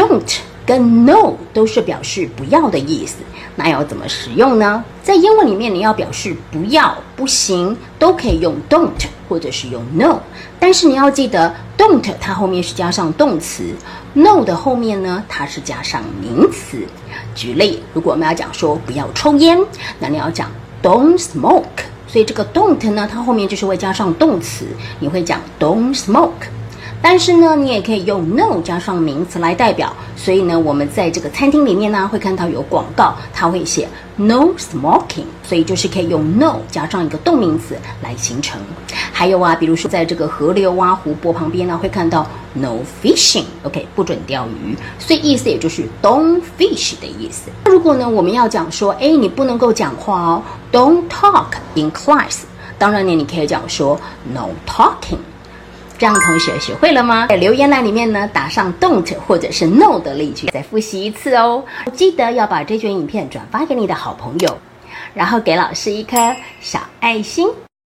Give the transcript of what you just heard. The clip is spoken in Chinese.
don't 跟 no 都是表示不要的意思，那要怎么使用呢？在英文里面，你要表示不要、不行，都可以用 don't 或者是用 no。但是你要记得，don't 它后面是加上动词，no 的后面呢，它是加上名词。举例，如果我们要讲说不要抽烟，那你要讲 don't smoke。所以这个 don't 呢，它后面就是会加上动词，你会讲 don't smoke。但是呢，你也可以用 no 加上名词来代表。所以呢，我们在这个餐厅里面呢，会看到有广告，它会写 no smoking，所以就是可以用 no 加上一个动名词来形成。还有啊，比如说在这个河流啊、湖泊旁边呢，会看到 no fishing，OK，不准钓鱼。所以意思也就是 don't fish 的意思。那如果呢，我们要讲说，哎，你不能够讲话哦，don't talk in class。当然呢，你可以讲说 no talking。这样同学学会了吗？在留言栏里面呢，打上 don't 或者是 no 的例句，再复习一次哦。记得要把这卷影片转发给你的好朋友，然后给老师一颗小爱心。